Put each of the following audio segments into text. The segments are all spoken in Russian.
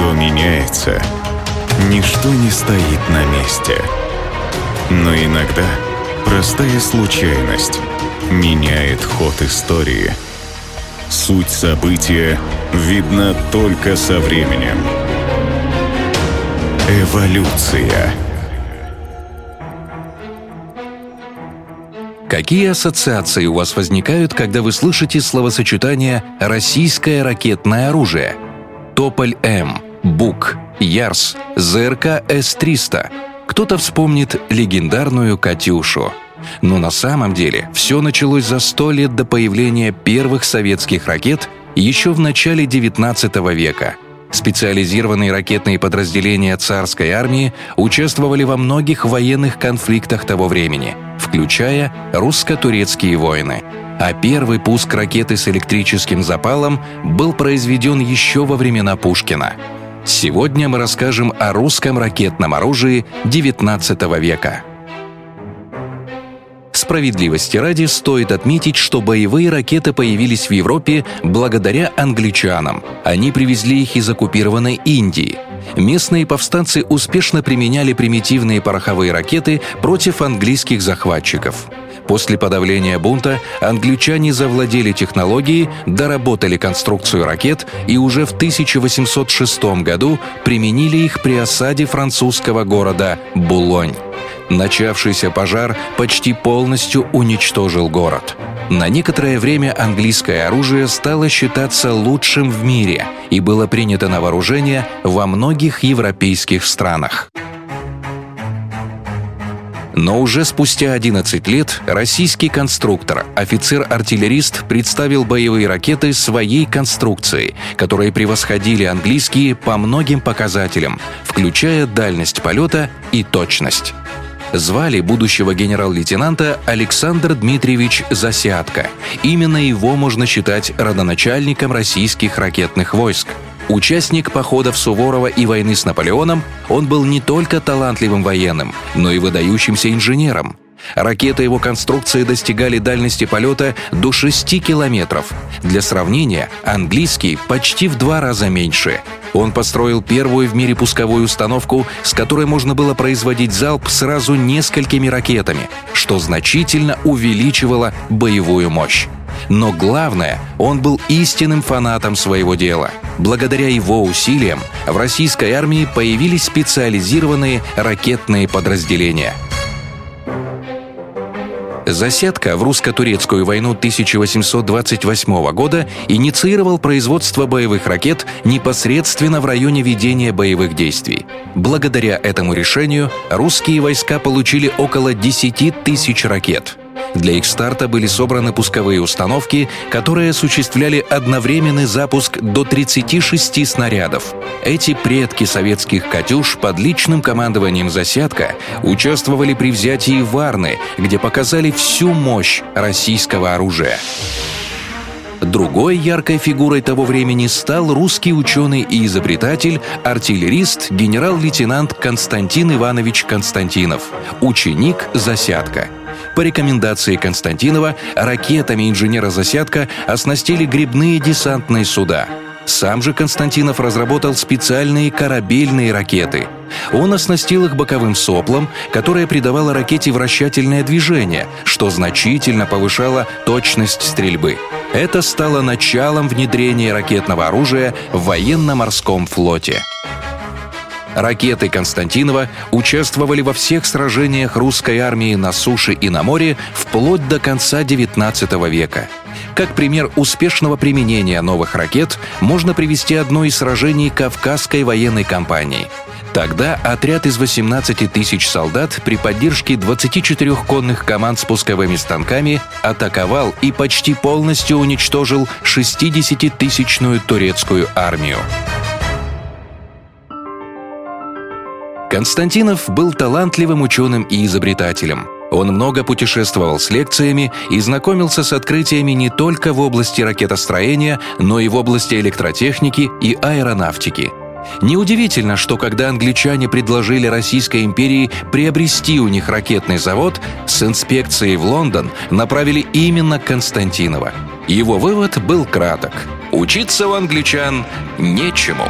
Все меняется. Ничто не стоит на месте. Но иногда простая случайность меняет ход истории. Суть события видна только со временем. Эволюция. Какие ассоциации у вас возникают, когда вы слышите словосочетание «российское ракетное оружие»? Тополь-М, Бук, Ярс, ЗРК С-300. Кто-то вспомнит легендарную «Катюшу». Но на самом деле все началось за сто лет до появления первых советских ракет еще в начале XIX века – Специализированные ракетные подразделения царской армии участвовали во многих военных конфликтах того времени, включая русско-турецкие войны. А первый пуск ракеты с электрическим запалом был произведен еще во времена Пушкина. Сегодня мы расскажем о русском ракетном оружии XIX века. Справедливости ради стоит отметить, что боевые ракеты появились в Европе благодаря англичанам. Они привезли их из оккупированной Индии. Местные повстанцы успешно применяли примитивные пороховые ракеты против английских захватчиков. После подавления бунта англичане завладели технологией, доработали конструкцию ракет и уже в 1806 году применили их при осаде французского города Булонь. Начавшийся пожар почти полностью уничтожил город. На некоторое время английское оружие стало считаться лучшим в мире и было принято на вооружение во многих европейских странах. Но уже спустя 11 лет российский конструктор, офицер-артиллерист представил боевые ракеты своей конструкции, которые превосходили английские по многим показателям, включая дальность полета и точность. Звали будущего генерал-лейтенанта Александр Дмитриевич Засядко. Именно его можно считать родоначальником российских ракетных войск. Участник походов Суворова и войны с Наполеоном, он был не только талантливым военным, но и выдающимся инженером. Ракеты его конструкции достигали дальности полета до 6 километров. Для сравнения, английский почти в два раза меньше. Он построил первую в мире пусковую установку, с которой можно было производить залп сразу несколькими ракетами, что значительно увеличивало боевую мощь. Но главное, он был истинным фанатом своего дела. Благодаря его усилиям в российской армии появились специализированные ракетные подразделения – Засядка в русско-турецкую войну 1828 года инициировал производство боевых ракет непосредственно в районе ведения боевых действий. Благодаря этому решению русские войска получили около 10 тысяч ракет – для их старта были собраны пусковые установки, которые осуществляли одновременный запуск до 36 снарядов. Эти предки советских «Катюш» под личным командованием «Засядка» участвовали при взятии Варны, где показали всю мощь российского оружия. Другой яркой фигурой того времени стал русский ученый и изобретатель, артиллерист, генерал-лейтенант Константин Иванович Константинов, ученик «Засядка». По рекомендации Константинова, ракетами инженера «Засядка» оснастили грибные десантные суда. Сам же Константинов разработал специальные корабельные ракеты. Он оснастил их боковым соплом, которое придавало ракете вращательное движение, что значительно повышало точность стрельбы. Это стало началом внедрения ракетного оружия в военно-морском флоте. Ракеты Константинова участвовали во всех сражениях русской армии на суше и на море вплоть до конца XIX века. Как пример успешного применения новых ракет можно привести одно из сражений Кавказской военной кампании. Тогда отряд из 18 тысяч солдат при поддержке 24 конных команд с пусковыми станками атаковал и почти полностью уничтожил 60-тысячную турецкую армию. Константинов был талантливым ученым и изобретателем. Он много путешествовал с лекциями и знакомился с открытиями не только в области ракетостроения, но и в области электротехники и аэронавтики. Неудивительно, что когда англичане предложили Российской империи приобрести у них ракетный завод, с инспекцией в Лондон направили именно Константинова. Его вывод был краток. Учиться у англичан нечему.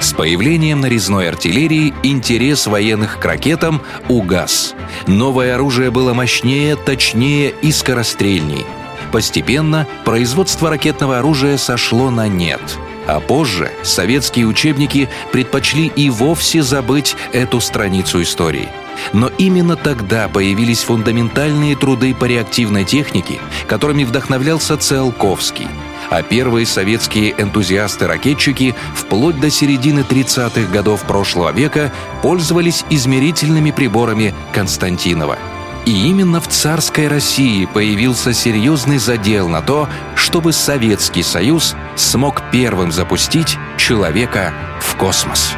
С появлением нарезной артиллерии интерес военных к ракетам угас. Новое оружие было мощнее, точнее и скорострельней. Постепенно производство ракетного оружия сошло на нет – а позже советские учебники предпочли и вовсе забыть эту страницу истории. Но именно тогда появились фундаментальные труды по реактивной технике, которыми вдохновлялся Циолковский. А первые советские энтузиасты-ракетчики вплоть до середины 30-х годов прошлого века пользовались измерительными приборами Константинова – и именно в царской России появился серьезный задел на то, чтобы Советский Союз смог первым запустить человека в космос.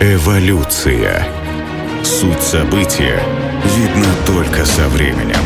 Эволюция. Суть события видна только со временем.